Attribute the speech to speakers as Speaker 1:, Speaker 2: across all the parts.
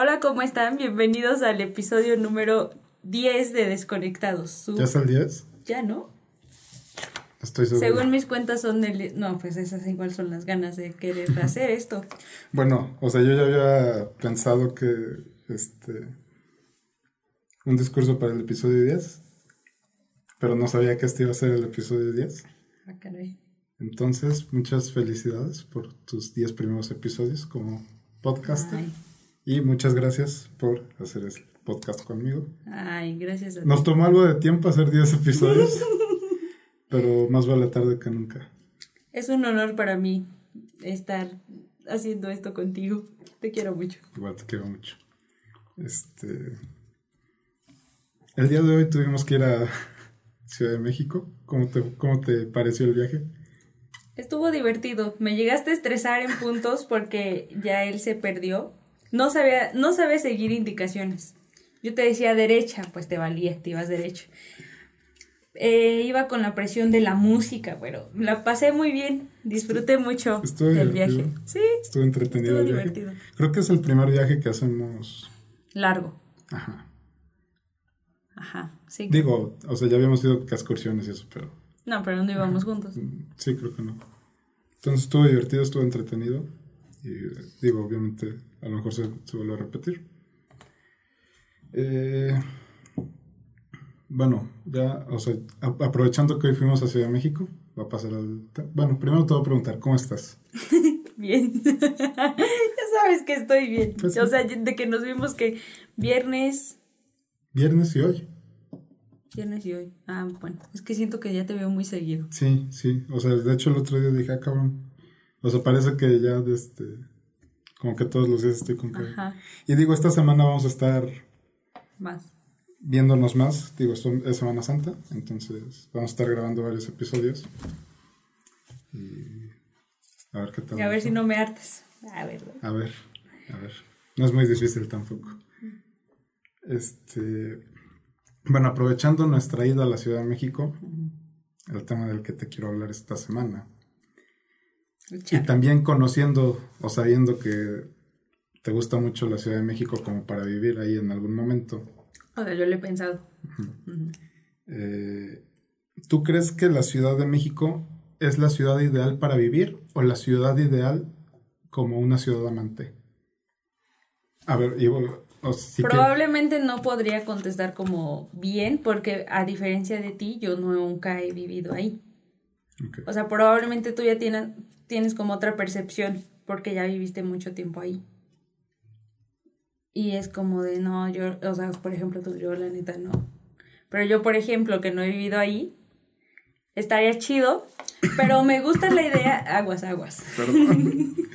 Speaker 1: Hola, ¿cómo están? Bienvenidos al episodio número 10 de Desconectados.
Speaker 2: ¿Ya está el 10?
Speaker 1: Ya, ¿no?
Speaker 2: Estoy seguro.
Speaker 1: Según mis cuentas son del... No, pues esas igual son las ganas de querer hacer esto.
Speaker 2: Bueno, o sea, yo ya había pensado que este un discurso para el episodio 10, pero no sabía que este iba a ser el episodio 10.
Speaker 1: Ah, caray.
Speaker 2: Entonces, muchas felicidades por tus 10 primeros episodios como podcaster.
Speaker 1: Ay.
Speaker 2: Y muchas gracias por hacer el podcast conmigo.
Speaker 1: Ay, gracias a ti.
Speaker 2: Nos tomó algo de tiempo hacer 10 episodios, pero más vale tarde que nunca.
Speaker 1: Es un honor para mí estar haciendo esto contigo. Te quiero mucho.
Speaker 2: Igual te quiero mucho. Este. El día de hoy tuvimos que ir a Ciudad de México. ¿Cómo te, cómo te pareció el viaje?
Speaker 1: Estuvo divertido. Me llegaste a estresar en puntos porque ya él se perdió. No sabía, no sabía seguir indicaciones. Yo te decía derecha, pues te valía, te ibas derecho. Eh, iba con la presión de la música, pero la pasé muy bien. Disfruté mucho
Speaker 2: Estuvo
Speaker 1: del
Speaker 2: divertido.
Speaker 1: viaje. Sí,
Speaker 2: Estuvo entretenido
Speaker 1: Estuvo
Speaker 2: el viaje.
Speaker 1: divertido.
Speaker 2: Creo que es el primer viaje que hacemos.
Speaker 1: largo.
Speaker 2: Ajá.
Speaker 1: Ajá, sí.
Speaker 2: Digo, o sea, ya habíamos ido a excursiones y eso, pero
Speaker 1: No, pero no íbamos juntos.
Speaker 2: sí, creo que no. Entonces estuvo divertido, estuvo entretenido. Y digo, obviamente, a lo mejor se, se vuelve a repetir. Eh, bueno, ya, o sea, a- aprovechando que hoy fuimos a Ciudad de México, va a pasar al... Bueno, primero te voy a preguntar, ¿cómo estás?
Speaker 1: Bien. ya sabes que estoy bien.
Speaker 2: Pues.
Speaker 1: O sea, de que nos vimos que viernes,
Speaker 2: Viernes y hoy.
Speaker 1: viernes y hoy. Ah, bueno, es que siento que ya te veo muy seguido.
Speaker 2: Sí, sí. O sea, de hecho el otro día dije, ah, cabrón. O sea, parece que ya, de este, como que todos los días estoy con que...
Speaker 1: Ajá,
Speaker 2: Y digo, esta semana vamos a estar
Speaker 1: más.
Speaker 2: viéndonos más. Digo, es Semana Santa, entonces vamos a estar grabando varios episodios. Y a ver qué tal.
Speaker 1: Y a ver si no me hartas. A ver.
Speaker 2: A ver, a ver. No es muy difícil tampoco. Este. Bueno, aprovechando nuestra ida a la Ciudad de México, el tema del que te quiero hablar esta semana. Y también conociendo o sabiendo que te gusta mucho la Ciudad de México como para vivir ahí en algún momento.
Speaker 1: O sea, yo lo he pensado.
Speaker 2: Eh, ¿Tú crees que la Ciudad de México es la ciudad ideal para vivir o la ciudad ideal como una ciudad amante? A ver, Ivo, que-
Speaker 1: Probablemente no podría contestar como bien, porque a diferencia de ti, yo nunca he vivido ahí. O sea, probablemente tú ya tienes, tienes como otra percepción, porque ya viviste mucho tiempo ahí. Y es como de, no, yo, o sea, por ejemplo, tú, yo la neta no. Pero yo, por ejemplo, que no he vivido ahí, estaría chido, pero me gusta la idea, aguas, aguas.
Speaker 2: Perdón.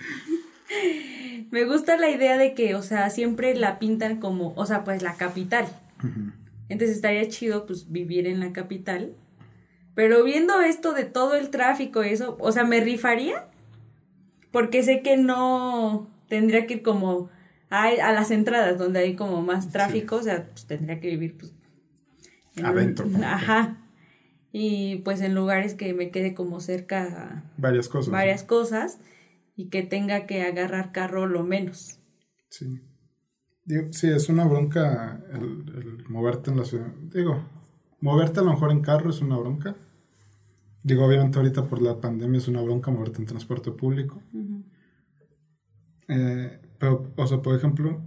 Speaker 1: Me gusta la idea de que, o sea, siempre la pintan como, o sea, pues la capital. Entonces estaría chido, pues, vivir en la capital. Pero viendo esto de todo el tráfico eso, o sea, me rifaría. Porque sé que no tendría que ir como a, a las entradas donde hay como más tráfico, o sea, pues tendría que vivir, pues. en
Speaker 2: Adentro.
Speaker 1: Ajá. Y pues en lugares que me quede como cerca
Speaker 2: Varias cosas.
Speaker 1: varias cosas y que tenga que agarrar carro lo menos.
Speaker 2: Sí. Digo, sí, es una bronca el, el moverte en la ciudad. Digo, moverte a lo mejor en carro es una bronca. Digo, obviamente ahorita por la pandemia es una bronca moverte en transporte público. Eh, pero, o sea, por ejemplo,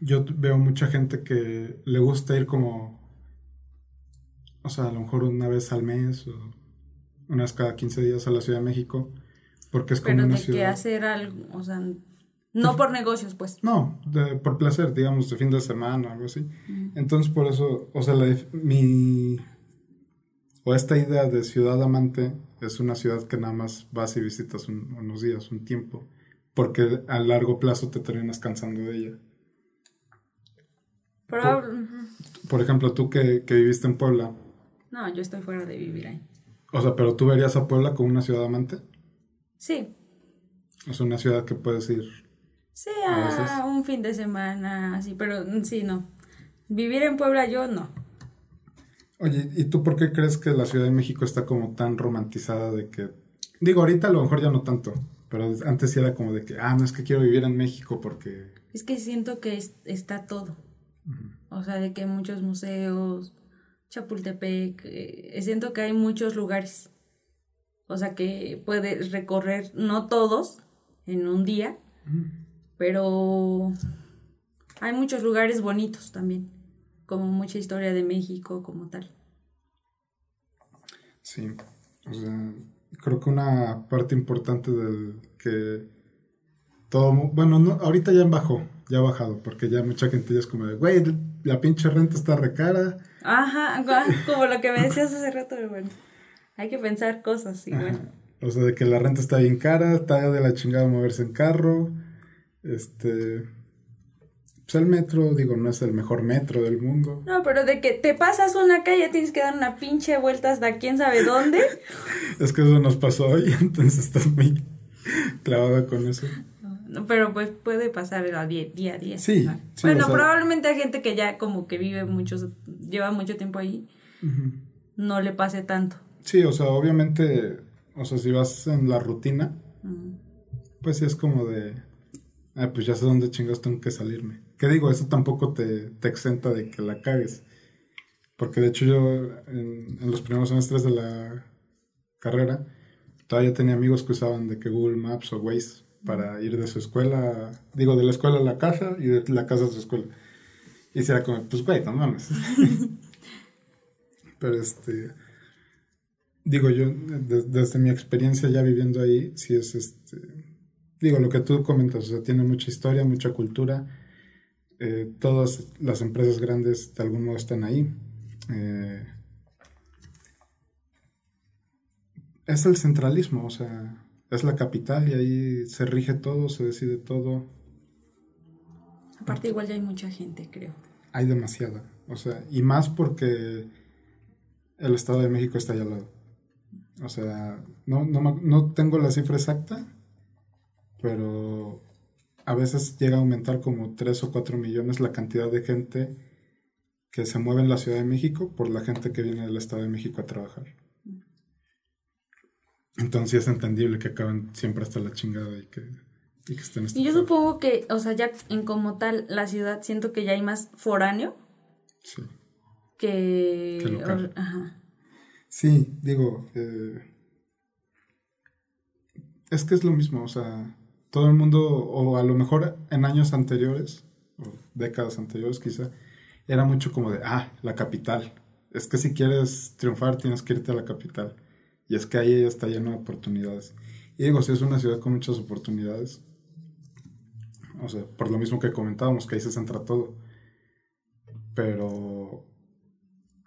Speaker 2: yo veo mucha gente que le gusta ir como, o sea, a lo mejor una vez al mes o una vez cada 15 días a la Ciudad de México, porque es como
Speaker 1: Pero
Speaker 2: una ciudad...
Speaker 1: hacer algo, o sea, no por negocios, pues.
Speaker 2: No, de- por placer, digamos, de fin de semana o algo así. Entonces, por eso, o sea, la mi. O esta idea de ciudad amante es una ciudad que nada más vas y visitas un- unos días, un tiempo, porque a largo plazo te terminas cansando de ella.
Speaker 1: Ujú.
Speaker 2: Por ejemplo, tú que, que viviste en Puebla,
Speaker 1: No, yo estoy fuera de vivir ahí.
Speaker 2: o sea, pero tú verías a Puebla como una ciudad amante.
Speaker 1: Sí,
Speaker 2: sea, una ciudad que puedes ir.
Speaker 1: Sí,
Speaker 2: A
Speaker 1: un fin de semana, sí, pero mm, sí, no. Vivir en Puebla yo no.
Speaker 2: Oye, ¿y tú por qué crees que la Ciudad de México está como tan romantizada de que... Digo, ahorita a lo mejor ya no tanto, pero antes sí era como de que, ah, no es que quiero vivir en México porque
Speaker 1: Es que siento que está todo. O sea, de que hay muchos museos, Chapultepec, eh, siento que hay muchos lugares. O sea, que puedes recorrer, no todos, en un día, pero hay muchos lugares bonitos también, como mucha historia de México como tal.
Speaker 2: Sí, o sea, creo que una parte importante del que todo, bueno, no, ahorita ya bajó, ya ha bajado, porque ya mucha gente ya es como de, güey, la pinche renta está recara.
Speaker 1: Ajá, como lo que me decías hace rato, bueno, hay que pensar cosas igual.
Speaker 2: O sea, de que la renta está bien cara, está de la chingada moverse en carro, este... Pues el metro, digo, no es el mejor metro del mundo.
Speaker 1: No, pero de que te pasas una calle tienes que dar una pinche vuelta hasta quién sabe dónde.
Speaker 2: es que eso nos pasó hoy, entonces estás muy clavada con eso.
Speaker 1: pero pues puede pasar a día, a día. Sí. bueno, probablemente hay gente que ya como que vive mucho, lleva mucho tiempo ahí, no le pase tanto.
Speaker 2: Sí, o sea, obviamente, o sea, si vas en la rutina, pues sí es como de, ah, pues ya sé dónde chingas tengo que salirme. ¿Qué digo? Eso tampoco te, te exenta de que la cagues. Porque de hecho yo en, en los primeros semestres de la carrera, todavía tenía amigos que usaban de que Google Maps o Waze para ir de su escuela, digo, de la escuela a la casa y de la casa a su escuela. Y se era como, pues güey, no mames. Pero este, digo yo, desde mi experiencia ya viviendo ahí, sí es este, digo, lo que tú comentas, o sea, tiene mucha historia, mucha cultura. Eh, todas las empresas grandes de algún modo están ahí. Eh, es el centralismo, o sea, es la capital y ahí se rige todo, se decide todo.
Speaker 1: Aparte igual ya hay mucha gente, creo.
Speaker 2: Hay demasiada, o sea, y más porque el Estado de México está allá al lado. O sea, no, no, no tengo la cifra exacta, pero a veces llega a aumentar como 3 o 4 millones la cantidad de gente que se mueve en la Ciudad de México por la gente que viene del Estado de México a trabajar. Entonces es entendible que acaben siempre hasta la chingada y que, y que estén...
Speaker 1: Y yo supongo que, o sea, ya en como tal la ciudad siento que ya hay más foráneo. Sí. Que...
Speaker 2: Ajá. Sí, digo, eh, es que es lo mismo, o sea, todo el mundo, o a lo mejor en años anteriores, o décadas anteriores quizá, era mucho como de, ah, la capital. Es que si quieres triunfar tienes que irte a la capital. Y es que ahí está lleno de oportunidades. Y digo, si es una ciudad con muchas oportunidades, o sea, por lo mismo que comentábamos, que ahí se centra todo. Pero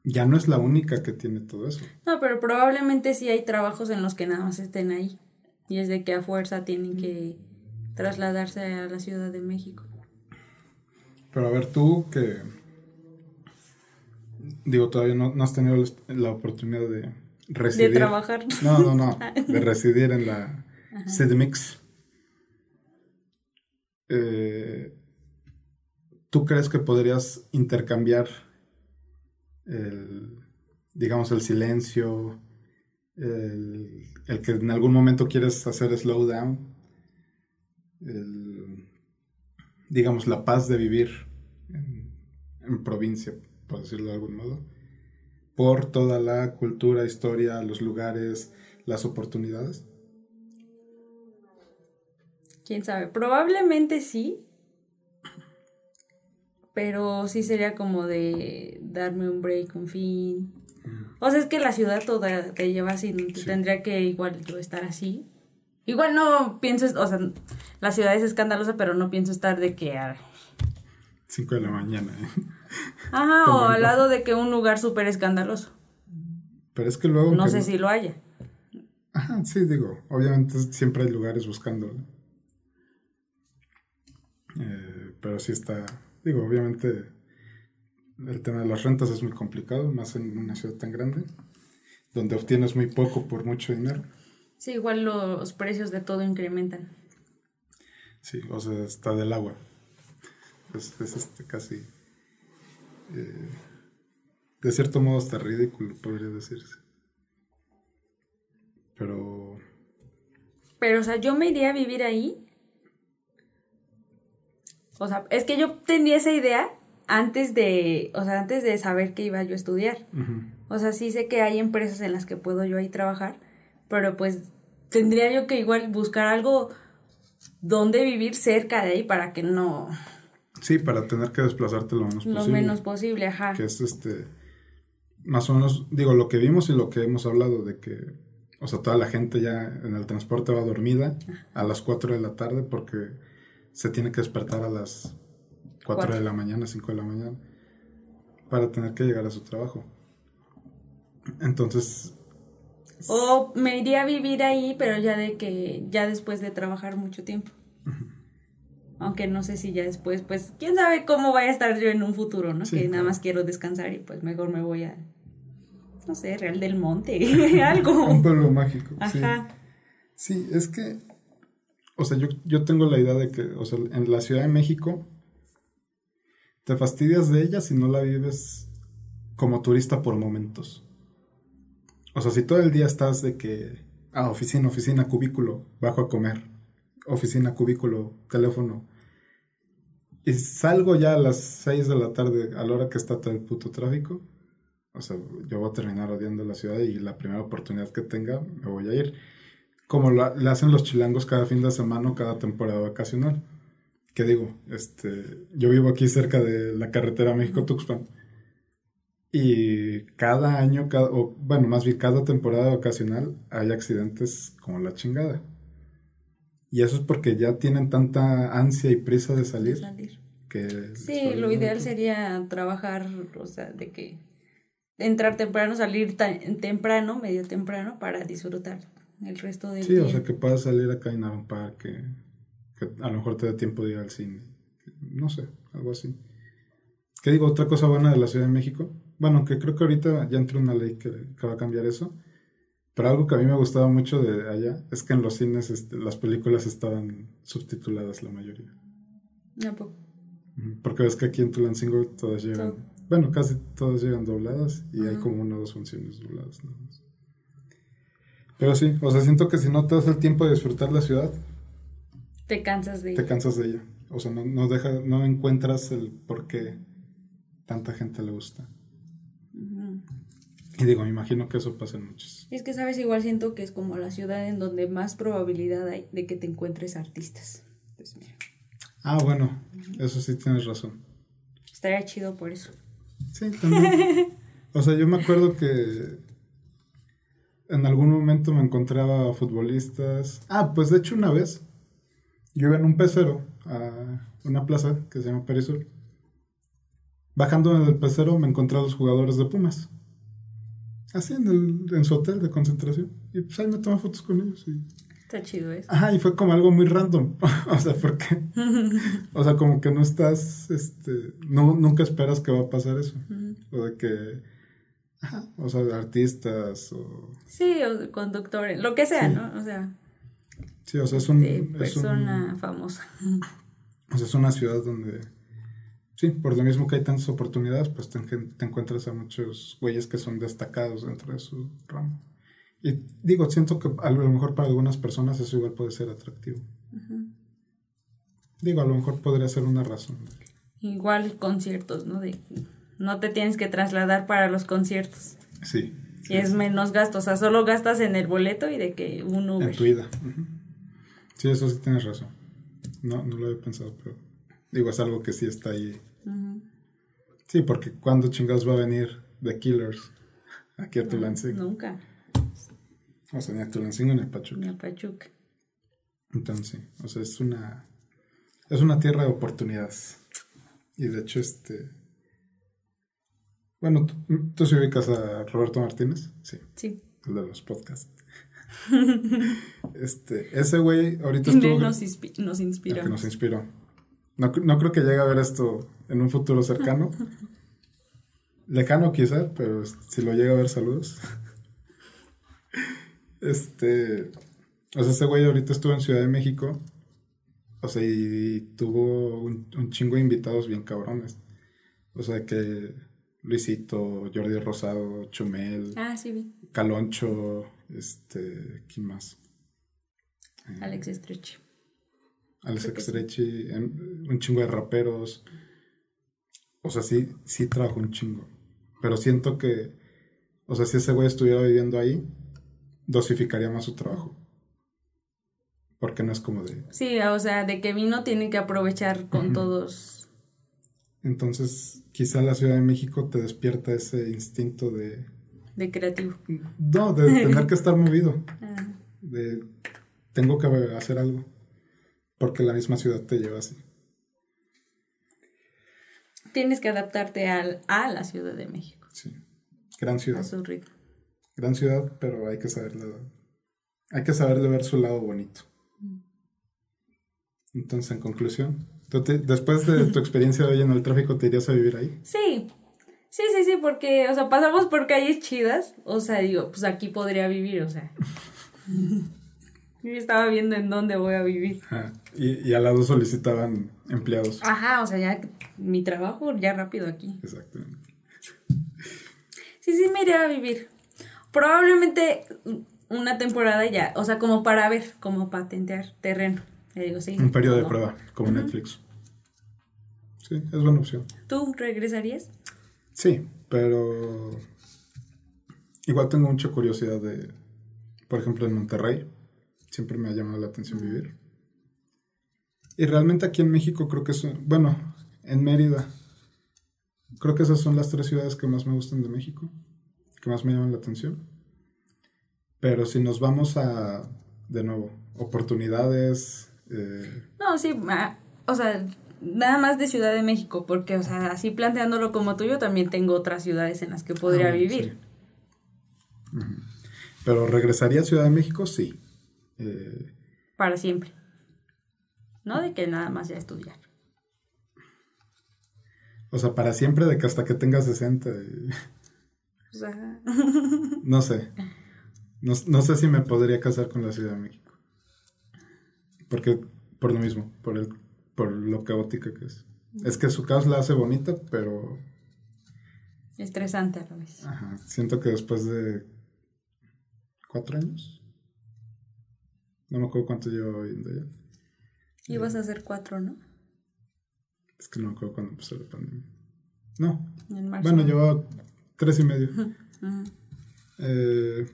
Speaker 2: ya no es la única que tiene todo eso.
Speaker 1: No, pero probablemente sí hay trabajos en los que nada más estén ahí. Y es de que a fuerza tienen que trasladarse a la Ciudad de México.
Speaker 2: Pero a ver, tú que... Digo, todavía no, no has tenido la oportunidad de
Speaker 1: de trabajar.
Speaker 2: No, no, no. De residir en la CDMX. Eh, ¿Tú crees que podrías intercambiar el, digamos, el silencio, el, que en algún momento quieres hacer slowdown, digamos, la paz de vivir en provincia, por decirlo de algún modo? por toda la cultura, historia, los lugares, las oportunidades?
Speaker 1: Quién sabe, probablemente sí, pero sí sería como de darme un break, un fin. O sea, es que la ciudad toda te lleva así, tendría que igual yo estar así. Igual no pienso, o sea, la ciudad es escandalosa, pero no pienso estar de que...
Speaker 2: 5 de la mañana, ¿eh?
Speaker 1: Ajá, o al lado de que un lugar súper escandaloso.
Speaker 2: Pero es que luego...
Speaker 1: No sé si lo haya.
Speaker 2: Ajá, sí, digo, obviamente siempre hay lugares buscando. Eh, pero sí está, digo, obviamente el tema de las rentas es muy complicado, más en una ciudad tan grande, donde obtienes muy poco por mucho dinero.
Speaker 1: Sí, igual los precios de todo incrementan.
Speaker 2: Sí, o sea, está del agua. Es, es este casi eh, de cierto modo hasta ridículo, podría decirse. Pero...
Speaker 1: Pero, o sea, yo me iría a vivir ahí. O sea, es que yo tenía esa idea antes de, o sea, antes de saber que iba yo a estudiar. O sea, sí sé que hay empresas en las que puedo yo ahí trabajar, pero pues tendría yo que igual buscar algo donde vivir cerca de ahí para que no...
Speaker 2: Sí, para tener que desplazarte lo menos
Speaker 1: posible. Lo menos posible, ajá.
Speaker 2: Que es este, más o menos, digo, lo que vimos y lo que hemos hablado de que, o sea, toda la gente ya en el transporte va dormida a las 4 de la tarde porque se tiene que despertar a las 4 de la mañana, 5 de la mañana, para tener que llegar a su trabajo. Entonces...
Speaker 1: O me iría a vivir ahí, pero ya de que, ya después de trabajar mucho tiempo. Aunque no sé si ya después, pues, quién sabe cómo vaya a estar yo en un futuro, ¿no? que nada más quiero descansar y pues mejor me voy a, no sé, Real del Monte, algo.
Speaker 2: un pueblo mágico. Ajá. Sí. es que, o sea, yo, yo tengo la idea de que, o sea, en la Ciudad de México te fastidias de ella si no la vives como turista por momentos. O sea, si todo el día estás de que, ah, oficina, oficina, cubículo, bajo a comer, oficina, cubículo, teléfono, y salgo ya a las 6 de la tarde a la hora que está todo el puto tráfico, o sea, yo voy a terminar odiando la ciudad y la primera oportunidad que tenga me voy a ir. Como le hacen los chilangos cada fin de semana o cada temporada vacacional. ¿Qué digo? Este, yo vivo aquí cerca de la carretera México-Tuxpan. Y cada año, cada, o bueno, más bien cada temporada vacacional hay accidentes como la chingada. Y eso es porque ya tienen tanta ansia y prisa de salir. Que
Speaker 1: sí, lo ideal sería trabajar, o sea, de que entrar temprano, salir temprano, medio temprano, para disfrutar el resto del
Speaker 2: sí, día. Sí, o sea, que puedas salir a caminar un parque que a lo mejor te da tiempo de ir al cine. No sé, algo así. ¿Qué digo? Otra cosa buena de la Ciudad de México. Bueno, que creo que ahorita ya entró una ley que, va a cambiar eso. Pero algo que a mí me gustaba mucho de allá es que en los cines este, las películas estaban subtituladas la mayoría.
Speaker 1: No, pues.
Speaker 2: Porque ves que aquí en Tulancingo todas llegan. Bueno, casi todas llegan dobladas y hay como una o dos funciones dobladas más. Pero sí, o sea, siento que si no te das el tiempo de disfrutar la ciudad,
Speaker 1: te cansas de
Speaker 2: ella. Te cansas de ella. O sea, no, no, deja, no encuentras el por qué tanta gente le gusta. Y digo, me imagino que eso pasa en muchos.
Speaker 1: Es que, ¿sabes? Igual siento que es como la ciudad en donde más probabilidad hay de que te encuentres artistas. Pues
Speaker 2: ah, bueno, eso sí tienes razón.
Speaker 1: Estaría chido por eso.
Speaker 2: Sí, también. o sea, yo me acuerdo que en algún momento me encontraba futbolistas. Ah, pues de hecho una vez yo iba en un pecero a una plaza que se llama Perisur. Bajando del pecero me encontré a los jugadores de Pumas. Así en, el, en su hotel de concentración. Y pues ahí me tomé fotos con ellos. Y...
Speaker 1: Está chido eso.
Speaker 2: Ajá, y fue como algo muy random. o sea, porque. o sea, como que no estás. este no, Nunca esperas que va a pasar eso. O de que. Ajá, o sea, artistas o.
Speaker 1: Sí, o conductores, lo que sea, ¿no? O sea.
Speaker 2: Sí, o sea, es un...
Speaker 1: persona famosa.
Speaker 2: O sea, es una ciudad donde... Sí, por lo mismo que hay tantas oportunidades, pues te, encuentras a muchos güeyes que son destacados dentro de su ramo. Y digo, siento que a lo mejor para algunas personas eso igual puede ser atractivo. Digo, a lo mejor podría ser una razón.
Speaker 1: Igual conciertos, ¿no? De, no te tienes que trasladar para los conciertos.
Speaker 2: Sí.
Speaker 1: y es menos gasto, o sea, solo gastas en el boleto y de que uno...
Speaker 2: En tu ida. Sí, eso sí tienes razón. No, no lo había pensado, pero digo, es algo que sí está ahí. Sí, porque cuando chingados va a venir The Killers aquí a Tulancingo?
Speaker 1: Nunca.
Speaker 2: O sea, ni a Tulancingo ni a Pachuca.
Speaker 1: Ni a Pachuca.
Speaker 2: Entonces, o sea, es una, es una tierra de oportunidades. Y de hecho, este... Bueno, ¿tú, ¿tú se ubicas a Roberto Martínez? Sí.
Speaker 1: Sí.
Speaker 2: El de los podcasts. este, ese güey ahorita estuvo...
Speaker 1: Nos, nos inspiró.
Speaker 2: Que nos inspiró. No, no, creo que llegue a ver esto en un futuro cercano. Lejano quizá, pero si lo llega a ver, saludos. este... O sea, ese güey ahorita estuvo en Ciudad de México. O sea, y, tuvo un, un, chingo de invitados bien cabrones. O sea, que Luisito, Jordi Rosado, Chumel,
Speaker 1: ah, sí,
Speaker 2: Caloncho, este, ¿quién más?
Speaker 1: Eh, Alex.
Speaker 2: Alex
Speaker 1: que sí.
Speaker 2: Extrechi, em, un chingo de raperos. O sea, sí, sí trabajo un chingo. Pero siento que, o sea, si ese güey estuviera viviendo ahí, dosificaría más su trabajo. Porque no es como de...
Speaker 1: Sí, o sea, de que vino tiene que aprovechar con todos.
Speaker 2: Entonces, quizá la Ciudad de México te despierta ese instinto de...
Speaker 1: De creativo.
Speaker 2: No, de tener que estar movido.
Speaker 1: Ah,
Speaker 2: De tengo que hacer algo. Porque la misma ciudad te lleva así.
Speaker 1: Tienes que adaptarte al, a la Ciudad de México,
Speaker 2: Sí. Gran
Speaker 1: a
Speaker 2: ciudad.
Speaker 1: su ritmo.
Speaker 2: Gran ciudad, pero hay que saberle, hay que saberle ver su lado bonito. Entonces, en conclusión, ¿tú te- después de tu experiencia de hoy en el tráfico, ¿te irías a vivir ahí?
Speaker 1: Sí, sí, sí, sí, porque, o sea, pasamos por calles chidas, o sea, digo, pues aquí podría vivir, o sea. Yo estaba viendo en dónde voy a vivir.
Speaker 2: Ajá. Y, y al lado solicitaban empleados.
Speaker 1: Ajá, o sea, ya mi trabajo ya rápido aquí.
Speaker 2: Exactamente.
Speaker 1: Sí, sí, me iría a vivir. Probablemente una temporada ya, o sea, como para ver, como patentear terreno. Le digo, sí.
Speaker 2: Un periodo de prueba, como Netflix. Sí, es buena opción.
Speaker 1: ¿Tú regresarías?
Speaker 2: Sí, pero igual tengo mucha curiosidad de, por ejemplo, en Monterrey. Siempre me ha llamado la atención vivir. Y realmente aquí en México creo que es, bueno, en Mérida. Creo que esas son las tres ciudades que más me gustan de México, que más me llaman la atención. Pero si nos vamos a, de nuevo, oportunidades, eh,
Speaker 1: No, sí, o sea, nada más de Ciudad de México, porque, o sea, así planteándolo como tú, yo también tengo otras ciudades en las que podría
Speaker 2: Ah,
Speaker 1: vivir.
Speaker 2: sí. Pero regresaría a Ciudad de México, sí. Eh,
Speaker 1: Para siempre. No de que nada más ya estudiar.
Speaker 2: O sea, para siempre de que hasta que tenga 60. y-
Speaker 1: O sea,
Speaker 2: no sé. No, no sé si me podría casar con la Ciudad de México. Porque, por lo mismo, por, el, por lo caótica que es. Es que su caos la hace bonita, pero
Speaker 1: estresante a la vez.
Speaker 2: ajá, siento que después de cuatro años, no me acuerdo cuánto llevo viviendo allá.
Speaker 1: Ibas a hacer cuatro, ¿no?
Speaker 2: Es que no me acuerdo cuándo empezó la pandemia. No,
Speaker 1: En marzo.
Speaker 2: bueno, llevaba tres y medio. Eh,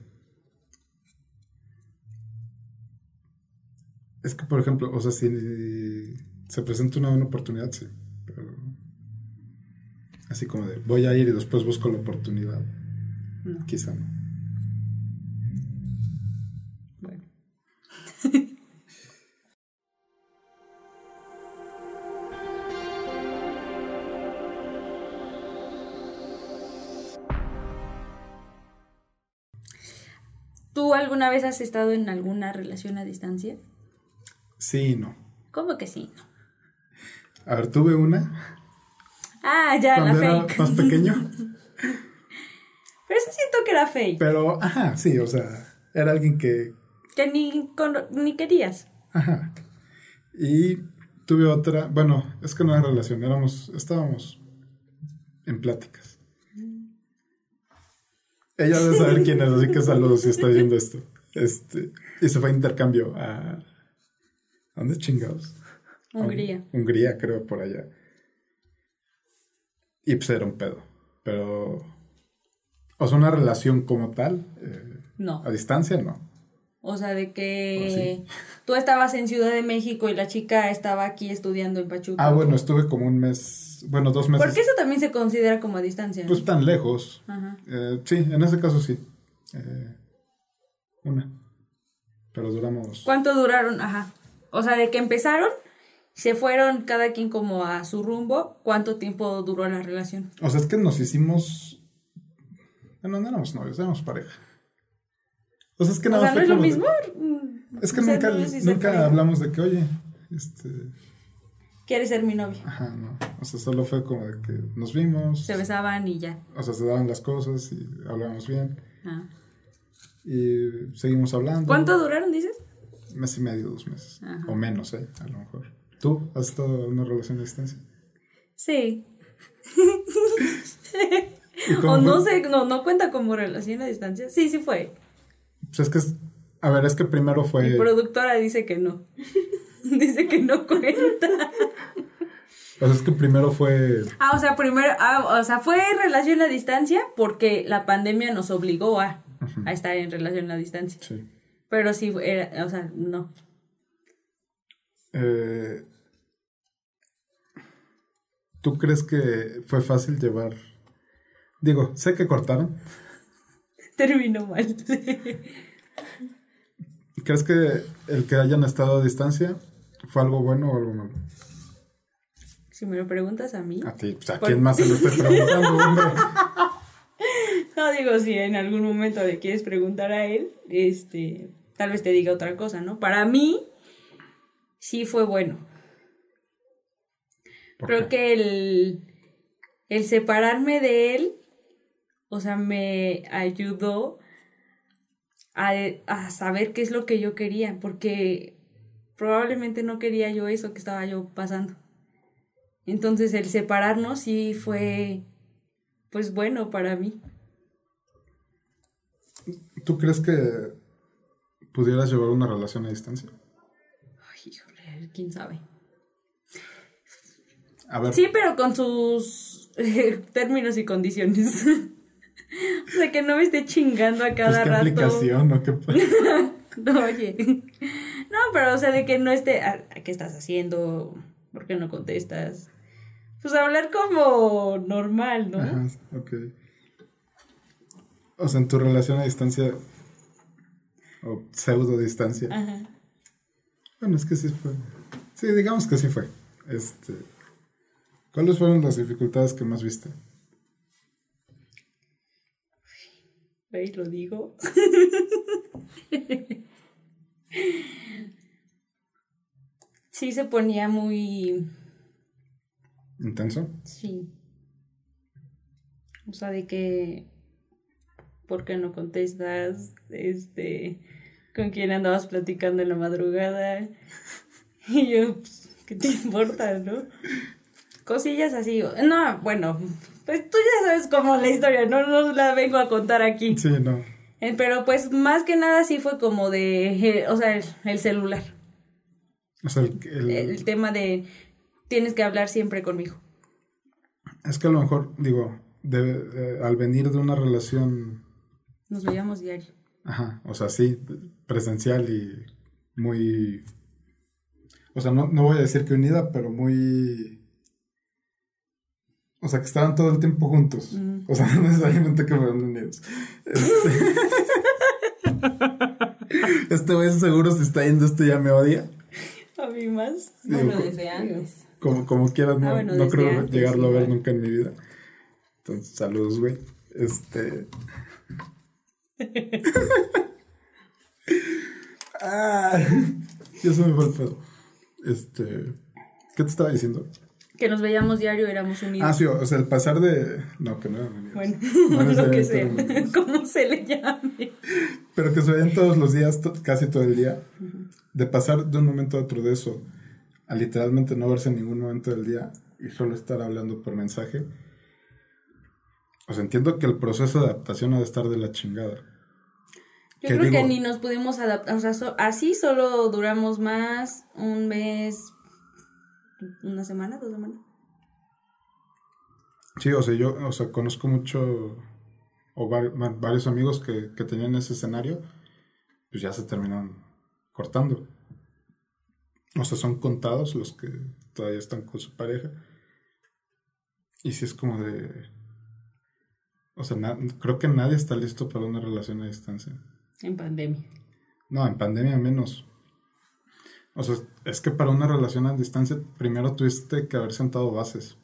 Speaker 2: es que, por ejemplo, o sea, si se presenta una buena oportunidad, sí. Pero así como de voy a ir y después busco la oportunidad,
Speaker 1: No.
Speaker 2: quizá no.
Speaker 1: Alguna vez has estado en alguna relación a distancia?
Speaker 2: Sí y no.
Speaker 1: ¿Cómo que sí? No.
Speaker 2: A ver, tuve una
Speaker 1: Ah, ya, la
Speaker 2: era
Speaker 1: fake.
Speaker 2: más pequeño,
Speaker 1: Pero eso siento que era fake.
Speaker 2: pero, ajá, sí, o sea, era alguien que,
Speaker 1: Que ni, ni querías.
Speaker 2: ajá. Y tuve otra, bueno, es que no era relación, éramos, estábamos en pláticas. Ella debe saber quién es, así que saludos si está viendo esto. Este, y se fue a intercambio a... ¿a ¿Dónde chingados? A
Speaker 1: Hungría.
Speaker 2: Hungría, creo, por allá. Y pues era un pedo. Pero... O sea, una relación como tal, eh,
Speaker 1: No.
Speaker 2: a distancia, no.
Speaker 1: O sea, de
Speaker 2: Oh,
Speaker 1: que tú estabas en Ciudad de México y la chica estaba aquí estudiando en Pachuca.
Speaker 2: Ah, bueno, estuve como un mes, bueno, dos meses.
Speaker 1: Porque eso también se considera como a distancia. ¿no?
Speaker 2: Pues tan lejos.
Speaker 1: Ajá.
Speaker 2: Eh, sí, en ese caso sí. Eh, una. Pero duramos.
Speaker 1: ¿Cuánto duraron? Ajá. O sea, de que empezaron, se fueron cada quien como a su rumbo. ¿Cuánto tiempo duró la relación?
Speaker 2: O sea, es que nos hicimos. Bueno, no éramos novios, éramos pareja. O sea, es que
Speaker 1: O
Speaker 2: nada
Speaker 1: sea,
Speaker 2: más
Speaker 1: ¿no
Speaker 2: fue
Speaker 1: es lo
Speaker 2: de-
Speaker 1: mismo? Mm,
Speaker 2: Es que
Speaker 1: ser
Speaker 2: nunca, nunca hablamos de que, oye, este.
Speaker 1: ¿Quieres ser mi novia?
Speaker 2: Ajá, no. O sea, solo fue como de que nos vimos.
Speaker 1: Se besaban y ya.
Speaker 2: O sea, se daban las cosas y hablábamos bien.
Speaker 1: Ah.
Speaker 2: Y seguimos hablando.
Speaker 1: ¿Cuánto duraron, dices?
Speaker 2: Mes y medio, dos meses.
Speaker 1: Ajá.
Speaker 2: O menos, ¿eh? A lo mejor. ¿Tú has estado en una relación a distancia?
Speaker 1: Sí.
Speaker 2: ¿Y cómo
Speaker 1: O no
Speaker 2: fue?
Speaker 1: sé, no, no cuenta como relación a distancia. Sí, sí fue.
Speaker 2: Pues es que, es- a ver, es que primero
Speaker 1: Mi
Speaker 2: fue,
Speaker 1: productora dice que no. Dice que no cuenta.
Speaker 2: O sea, es que primero fue...
Speaker 1: Ah, o sea, primero, ah, o sea, fue relación a distancia porque la pandemia nos obligó a, a estar en relación a distancia.
Speaker 2: Sí.
Speaker 1: Pero sí, era, o sea, no.
Speaker 2: Eh, ¿Tú crees que fue fácil llevar? Digo, sé que cortaron.
Speaker 1: Terminó mal.
Speaker 2: ¿Crees que el que hayan estado a distancia fue algo bueno o algo malo?
Speaker 1: Si me lo preguntas a mí.
Speaker 2: A ti, pues a quién más se lo estoy preguntando, hombre.
Speaker 1: No digo si en algún momento le quieres preguntar a él, este, tal vez te diga otra cosa, ¿no? Para mí sí fue bueno.
Speaker 2: ¿Por
Speaker 1: Creo
Speaker 2: qué?
Speaker 1: que el, el separarme de él, o sea, me ayudó a, a saber qué es lo que yo quería, porque probablemente no quería yo eso que estaba yo pasando. Entonces el separarnos sí fue, pues bueno para mí.
Speaker 2: ¿Tú crees que pudieras llevar una relación a distancia?
Speaker 1: Ay, híjole, quién sabe.
Speaker 2: A ver,
Speaker 1: Sí, pero con sus eh, términos y condiciones. o sea, que no me esté chingando a
Speaker 2: pues
Speaker 1: cada
Speaker 2: qué
Speaker 1: rato.
Speaker 2: aplicación o qué...
Speaker 1: No, oye. No, pero o sea, de que no esté. ah, ¿Qué estás haciendo? ¿Por qué no contestas? Pues hablar como normal, ¿no?
Speaker 2: Ajá, ok. O sea, en tu relación a distancia o pseudo distancia.
Speaker 1: Ajá.
Speaker 2: Bueno, es que sí fue. Sí, digamos que sí fue. Este, ¿Cuáles fueron las dificultades que más viste?
Speaker 1: ¿Veis? Lo digo. sí se ponía muy.
Speaker 2: ¿Intenso?
Speaker 1: Sí. O sea, de que. ¿Por qué no contestas? Este. ¿Con quién andabas platicando en la madrugada? Y yo, pues, ¿qué te importa, no? Cosillas así. No, bueno, pues tú ya sabes cómo la historia, no, no la vengo a contar aquí.
Speaker 2: Sí, no.
Speaker 1: Eh, Pero pues más que nada sí fue como de. o sea, el, el celular.
Speaker 2: O sea, el- el-
Speaker 1: El tema de. Tienes que hablar siempre conmigo.
Speaker 2: es que a lo mejor, digo, de- eh, al venir de una relación,
Speaker 1: Nos veíamos diario.
Speaker 2: ajá, o sea, sí, presencial y muy, o sea, no, no voy a decir que unida, pero muy, o sea, que estaban todo el tiempo juntos.
Speaker 1: Mm.
Speaker 2: O sea, no necesariamente que fueran unidos. Este, este güey seguro si está yendo esto ya me odia.
Speaker 1: A mí más.
Speaker 2: Sí,
Speaker 3: Bueno,
Speaker 2: co-
Speaker 3: desde antes.
Speaker 2: Como, como quieras, no,
Speaker 1: Ah, bueno,
Speaker 2: no creo
Speaker 1: antes,
Speaker 2: llegarlo a ver nunca en mi vida. Entonces, saludos, güey. Este. ah, ya se me fue el pedo. Este. ¿Qué te estaba diciendo?
Speaker 1: Que nos veíamos diario, éramos unidos.
Speaker 2: Ah, sí, o sea, el pasar de. No, que no eran unidos.
Speaker 1: Bueno,
Speaker 2: No
Speaker 1: lo que sea, como se le llame.
Speaker 2: Pero que se veían todos los días, to- casi todo el día. De pasar de un momento a otro de eso a literalmente no verse en ningún momento del día y solo estar hablando por mensaje. O sea, entiendo que el proceso de adaptación ha de estar de la chingada.
Speaker 1: Yo
Speaker 2: ¿Qué
Speaker 1: creo que
Speaker 2: digo?
Speaker 1: ni nos pudimos adaptar, o sea, so- así solo duramos más un mes, una semana, dos semanas.
Speaker 2: Sí, o sea, yo o sea, conozco mucho, o varios amigos que, que tenían ese escenario, pues ya se terminaron cortando. O sea, son contados los que todavía están con su pareja. Y sí es como de... O sea, na- creo que nadie está listo para una relación a distancia.
Speaker 1: En pandemia.
Speaker 2: No, en pandemia menos. O sea, es que para una relación a distancia primero tuviste que haber sentado bases.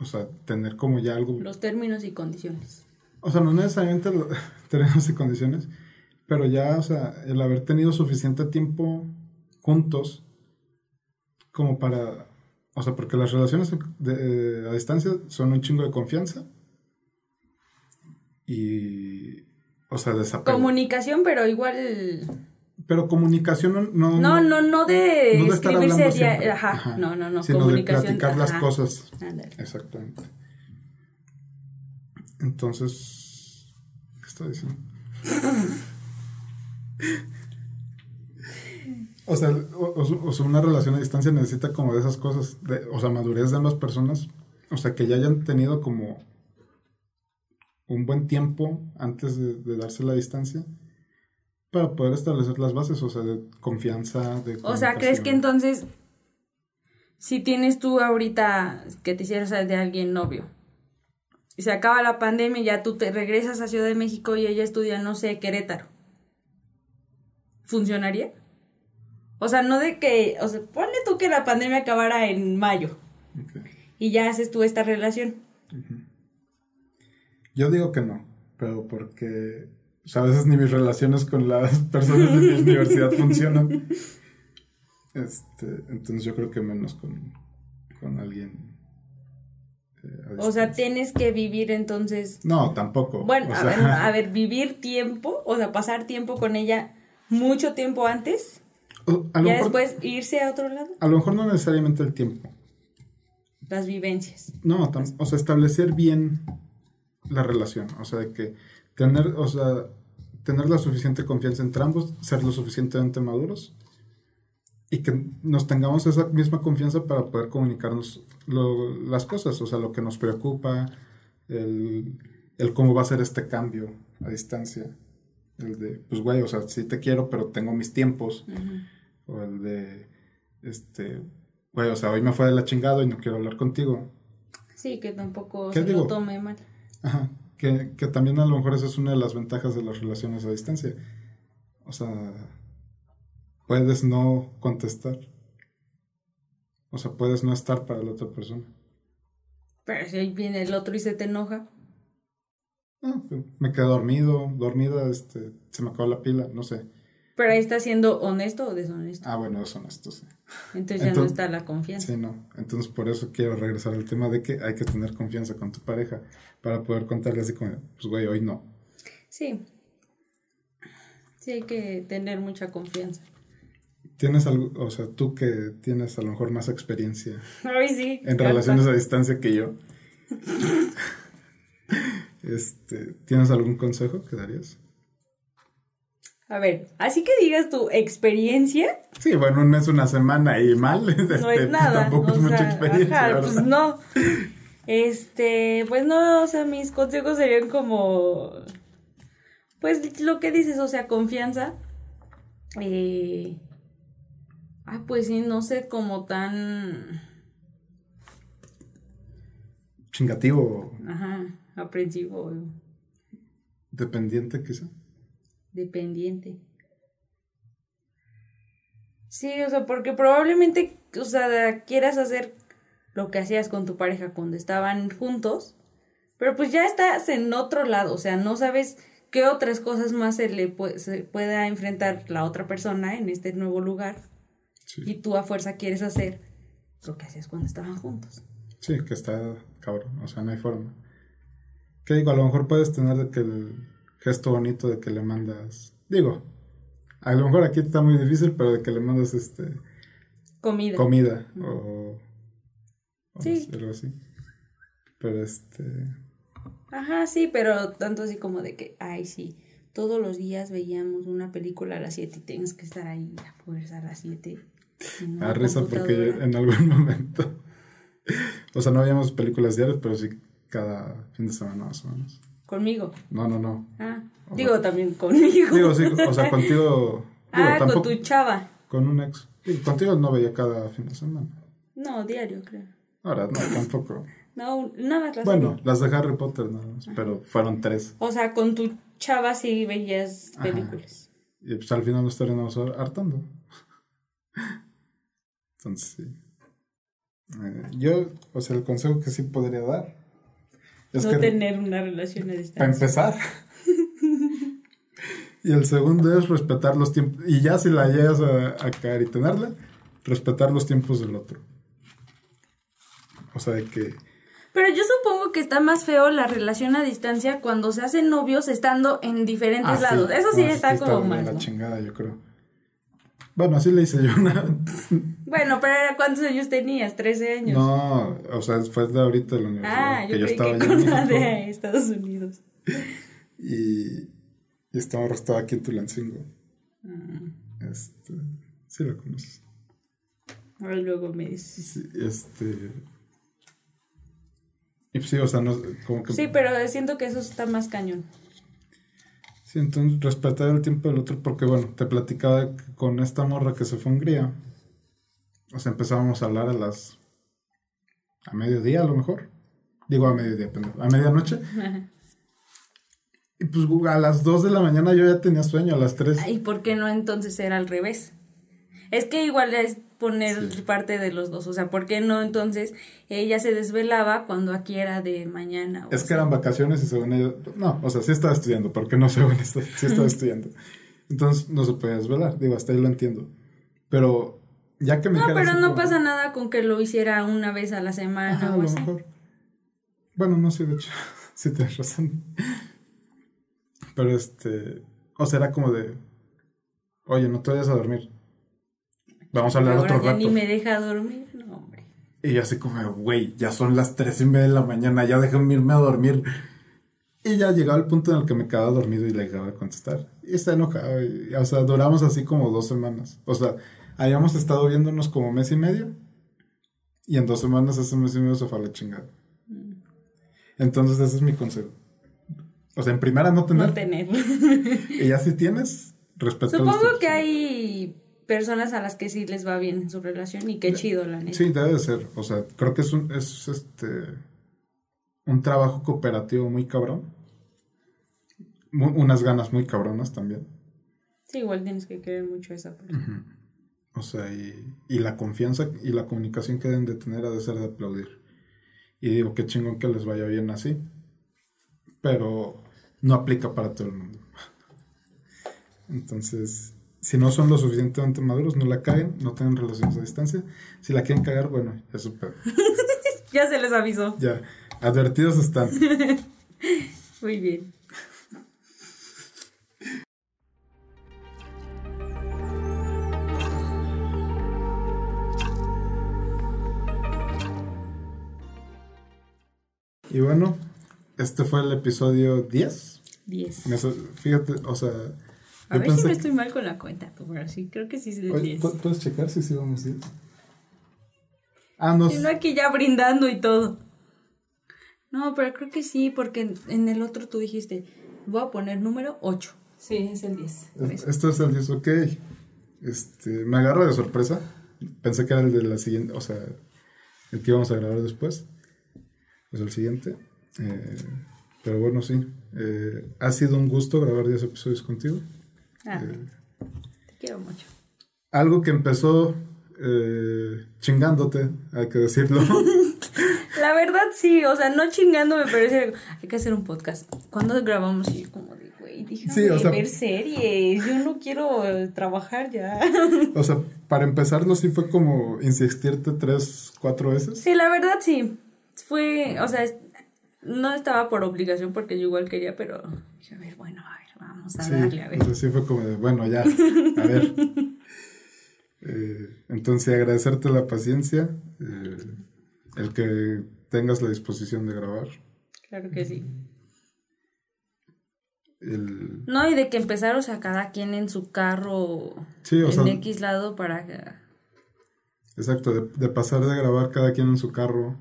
Speaker 2: O sea, tener como ya algo...
Speaker 1: Los términos y condiciones.
Speaker 2: O sea, no necesariamente lo- términos y condiciones, pero ya, o sea, el haber tenido suficiente tiempo juntos como para... O sea, porque las relaciones de- a distancia son un chingo de confianza y... O sea, desapego.
Speaker 1: Comunicación, pero igual.
Speaker 2: Pero comunicación no... No,
Speaker 1: No, no, de
Speaker 2: no de
Speaker 1: escribirse. Ajá, no, no, no.
Speaker 2: Sino de
Speaker 1: comunicación.
Speaker 2: platicar las
Speaker 1: ajá.
Speaker 2: cosas.
Speaker 1: Ándale.
Speaker 2: Exactamente. Entonces, ¿qué estoy diciendo? O sea, o, sea, una relación a distancia necesita como de esas cosas, de, o sea, madurez de ambas personas, o sea, que ya hayan tenido como un buen tiempo antes de, darse la distancia para poder establecer las bases, o sea, de confianza, de...
Speaker 1: O sea, ¿crees que entonces, si tienes tú ahorita que te hicieras de alguien novio, y se acaba la pandemia, y ya tú te regresas a Ciudad de México y ella estudia, no sé, Querétaro, ¿funcionaría? O sea, no de que, o sea, ponle tú que la pandemia acabara en mayo y ya haces tú esta relación.
Speaker 2: Yo digo que no, pero porque o sea, a veces ni mis relaciones con las personas de mi universidad funcionan. Este, entonces yo creo que menos con, con alguien.
Speaker 1: Eh, o sea, tienes que vivir entonces.
Speaker 2: No, tampoco.
Speaker 1: Bueno, a, ver, a ver, vivir tiempo, o sea, pasar tiempo con ella mucho tiempo antes ya después irse a otro lado.
Speaker 2: A lo mejor no necesariamente el tiempo.
Speaker 1: Las vivencias.
Speaker 2: No, o sea, establecer bien la relación. O sea, de que tener, o sea, tener la suficiente confianza entre ambos, ser lo suficientemente maduros y que nos tengamos esa misma confianza para poder comunicarnos las cosas, o sea, lo que nos preocupa, el, cómo va a ser este cambio a distancia. El de, pues, güey, o sea, sí te quiero, pero tengo mis tiempos. O el de, este, güey, o sea, hoy me fue de la chingada y no quiero hablar contigo.
Speaker 1: Sí, que tampoco se lo tome mal.
Speaker 2: Ajá, que, que también a lo mejor esa es una de las ventajas de las relaciones a distancia. O sea, puedes no contestar. O sea, puedes no estar para la otra persona.
Speaker 1: Pero si ahí viene el otro y se te enoja.
Speaker 2: Ah, me quedé dormido, dormida, este, se me acabó la pila, no sé.
Speaker 1: Pero ahí está siendo honesto o deshonesto.
Speaker 2: Ah, bueno, deshonesto, sí.
Speaker 1: Entonces ya no está la confianza.
Speaker 2: Sí, no. Entonces por eso quiero regresar al tema de que hay que tener confianza con tu pareja para poder contarle así como, pues güey, hoy no.
Speaker 1: Sí. Sí, hay que tener mucha confianza.
Speaker 2: ¿Tienes algo, o sea, tú que tienes a lo mejor más experiencia
Speaker 1: Ay, sí,
Speaker 2: en relaciones a distancia que yo? Este, ¿Tienes algún consejo que darías?
Speaker 1: A ver, así que digas tu experiencia.
Speaker 2: Sí, bueno, un mes, una semana y mal. Este, no es nada. Tampoco es mucha
Speaker 1: experiencia. pues no. Este, pues no, o sea, mis consejos serían como. Pues lo que dices, o sea, confianza. Eh, ah, pues sí, no sé, como tan.
Speaker 2: Chingativo.
Speaker 1: Ajá aprensivo.
Speaker 2: ¿Dependiente quizá?
Speaker 1: Dependiente. Sí, o sea, porque probablemente, o sea, quieras hacer lo que hacías con tu pareja cuando estaban juntos, pero pues ya estás en otro lado, o sea, no sabes qué otras cosas más se le pueda enfrentar la otra persona en este nuevo lugar. Y tú a fuerza quieres hacer lo que hacías cuando estaban juntos.
Speaker 2: Sí, que está cabrón, o sea, no hay forma. ¿Qué digo? A lo mejor puedes tener que el gesto bonito de que le mandas. Digo, a lo mejor aquí está muy difícil, pero de que le mandas este.
Speaker 1: Comida.
Speaker 2: Comida. O. sí. algo así. Pero este.
Speaker 1: Ajá, sí, pero tanto así como de que, ay, sí, todos los días veíamos una película a las 7 y tienes que estar ahí a fuerza a las 7.
Speaker 2: A risa porque en algún momento. o sea, no veíamos películas diarias, pero sí cada fin de semana más o menos.
Speaker 1: ¿Conmigo?
Speaker 2: No, no, no.
Speaker 1: Ah, digo también conmigo.
Speaker 2: Digo, sí, o sea, contigo.
Speaker 1: ah, con tu chava.
Speaker 2: Con un ex. contigo no veía cada fin de semana.
Speaker 1: No, diario, creo.
Speaker 2: Ahora, no, tampoco.
Speaker 1: No, nada más
Speaker 2: las Bueno, las de Harry Potter nada más, pero fueron tres.
Speaker 1: O sea, con tu chava sí veías películas.
Speaker 2: Y pues al final nos estaríamos hartando. Entonces, sí. Eh, yo, o sea, el consejo que sí podría dar
Speaker 1: no tener una relación a distancia.
Speaker 2: Para empezar. y el segundo es respetar los tiempos. Y ya si la llegas a, caer y tenerla, respetar los tiempos del otro. O sea, de que...
Speaker 1: Pero yo supongo que está más feo la relación a distancia cuando se hacen novios estando en diferentes ah, lados. Eso sí está como mal.
Speaker 2: la chingada, yo creo. Bueno, así le hice yo una.
Speaker 1: Bueno, pero era cuántos años tenías, 13 años.
Speaker 2: No, o sea, fue de ahorita de la universidad.
Speaker 1: Ah, yo, que yo estaba que con la de Estados Unidos.
Speaker 2: Y, y estaba, estaba aquí en Tulancingo. Mm. Este, Sí, la conoces.
Speaker 1: Ahora luego me dices.
Speaker 2: Sí, este. Y pues sí, o sea, no, como que.
Speaker 1: Sí, pero siento que eso está más cañón.
Speaker 2: Sí, entonces respetar el tiempo del otro, porque bueno, te platicaba con esta morra que se fue a Hungría. O sea, empezábamos a hablar a las. a mediodía a lo mejor. Digo a mediodía, a medianoche. Y pues a las 2 de la mañana yo ya tenía sueño, a las 3.
Speaker 1: ¿Y por qué no entonces era al revés? Es que igual es poner parte de los dos. O sea, ¿por qué no entonces ella se desvelaba cuando aquí era de mañana?
Speaker 2: Es que eran vacaciones y según ella. No, o sea, sí estaba estudiando, porque no según esto, sí estaba estudiando. Entonces no se podía desvelar. Digo, hasta ahí lo entiendo. Pero ya que me
Speaker 1: No, pero no pasa nada con que lo hiciera una vez a la semana
Speaker 2: Ajá,
Speaker 1: o
Speaker 2: a lo
Speaker 1: así.
Speaker 2: mejor. Bueno, no sé, de hecho, sí tienes razón. Pero este, o sea, era como de, oye, no te vayas a dormir. Vamos a hablar
Speaker 1: Ahora
Speaker 2: otro
Speaker 1: ya
Speaker 2: rato.
Speaker 1: ni me deja dormir, no, hombre.
Speaker 2: Y yo así como, güey, ya son las tres y media de la mañana, ya déjame irme a dormir. Y ya llegaba el punto en el que me quedaba dormido y le dejaba de contestar. Y está enojado. y, o sea, duramos así como dos semanas. O sea, habíamos estado viéndonos como mes y medio. Y en dos semanas ese mes y medio se fue a la chingada. Entonces ese es mi consejo. O sea, en primera no tener.
Speaker 1: No tener.
Speaker 2: Y ya si tienes, respeta los
Speaker 1: Supongo que hay personas a las que sí les va bien en su relación y qué chido, la neta.
Speaker 2: Sí, debe de ser. O sea, creo que es un, es este un trabajo cooperativo muy cabrón. Mu- unas ganas muy cabronas también.
Speaker 1: Sí, igual tienes que querer mucho esa persona.
Speaker 2: O sea, y, y la confianza y la comunicación que deben de tener ha de ser de aplaudir. Y digo, qué chingón que les vaya bien así. Pero no aplica para todo el mundo. Entonces, si no son lo suficientemente maduros, no la caguen, no tengan relaciones a distancia. Si la quieren cagar, bueno, es su pedo.
Speaker 1: Ya se les avisó.
Speaker 2: Ya, advertidos están.
Speaker 1: Muy bien.
Speaker 2: Y bueno, este fue el episodio 10.
Speaker 1: 10.
Speaker 2: Me so- Fíjate, o sea,
Speaker 1: A ver si no estoy mal con la cuenta, pero sí, creo que sí es de
Speaker 2: Oye,
Speaker 1: 10.
Speaker 2: ¿pu- ¿Puedes checar si sí vamos 10? Ah, no.
Speaker 1: No aquí ya brindando y todo. No, pero creo que sí, porque en, en el otro tú dijiste, voy a poner número 8. Sí, es el 10. por
Speaker 2: es-
Speaker 1: eso.
Speaker 2: Esto es el 10, ok. Este, me agarro de sorpresa. Pensé que era el de la siguiente, o sea, el que íbamos a grabar después. Pues el siguiente. Eh, pero bueno, sí. Eh, ha sido un gusto grabar 10 episodios contigo.
Speaker 1: Ah,
Speaker 2: Eh,
Speaker 1: te quiero mucho.
Speaker 2: algo que empezó chingándote, hay que decirlo.
Speaker 1: La verdad sí, o sea, no chingándome, pero es- hay que hacer un podcast. ¿Cuándo grabamos? Y yo como de, güey, déjame
Speaker 2: Sí, o sea-
Speaker 1: ver series, yo no quiero trabajar ya.
Speaker 2: o sea, para empezarlo sí fue como insistirte tres, cuatro veces.
Speaker 1: Sí, la verdad sí. Fue, o sea, no estaba por obligación porque yo igual quería, pero dije, a ver, bueno, a ver, vamos a
Speaker 2: Sí,
Speaker 1: darle, a ver.
Speaker 2: sí fue como de, bueno, ya, a ver. Eh, entonces, agradecerte la paciencia, eh, el que tengas la disposición de grabar.
Speaker 1: Claro que sí.
Speaker 2: El,
Speaker 1: No, y de que empezar, o sea, cada quien en su carro,
Speaker 2: Sí, o
Speaker 1: en
Speaker 2: sea-
Speaker 1: X lado para...
Speaker 2: exacto, de, de pasar de grabar cada quien en su carro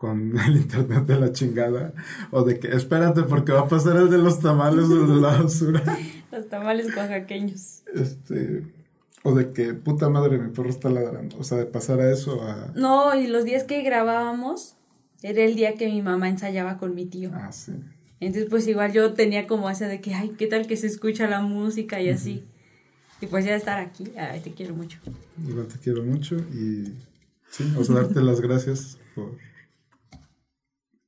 Speaker 2: con el internet de la chingada, o de que, espérate, porque va a pasar el de los tamales o el de la basura.
Speaker 1: Los tamales oaxaqueños.
Speaker 2: Este, o de que, puta madre, mi perro está ladrando. O sea, de pasar a eso a...
Speaker 1: No, y los días que grabábamos, era el día que mi mamá ensayaba con mi tío.
Speaker 2: Ah, sí.
Speaker 1: Entonces, pues igual yo tenía como esa de que, ay, ¿qué tal que se escucha la música y así? Y pues ya estar aquí, ay, te quiero mucho.
Speaker 2: Igual te quiero mucho y sí, o sea, darte las gracias por,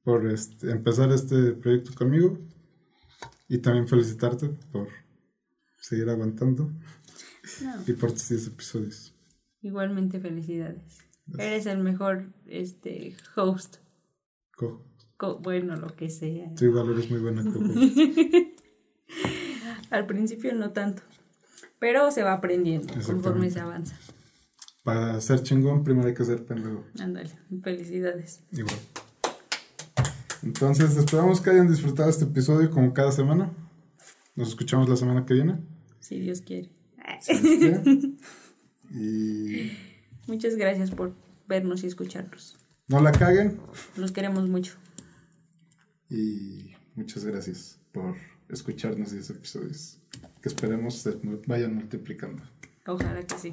Speaker 2: por este, empezar este proyecto conmigo y también felicitarte por seguir aguantando
Speaker 1: No,
Speaker 2: y por tus 10 episodios.
Speaker 1: igualmente felicidades. Eres el mejor este host.
Speaker 2: Co.
Speaker 1: Co- bueno, lo que sea.
Speaker 2: Tú igual eres muy buena co
Speaker 1: Al principio no tanto. Pero se va aprendiendo conforme se avanza.
Speaker 2: Para ser chingón, primero hay que ser pendejo.
Speaker 1: Ándale, felicidades.
Speaker 2: Igual. Entonces, esperamos que hayan disfrutado este episodio como cada semana. Nos escuchamos la semana que viene.
Speaker 1: Si Dios quiere.
Speaker 2: si Dios quiere. Y
Speaker 1: Muchas gracias por vernos y escucharnos.
Speaker 2: no la caguen.
Speaker 1: Los queremos mucho.
Speaker 2: Y muchas gracias por escucharnos 10 episodios. Que esperemos se vayan multiplicando.
Speaker 1: Ojalá que sí.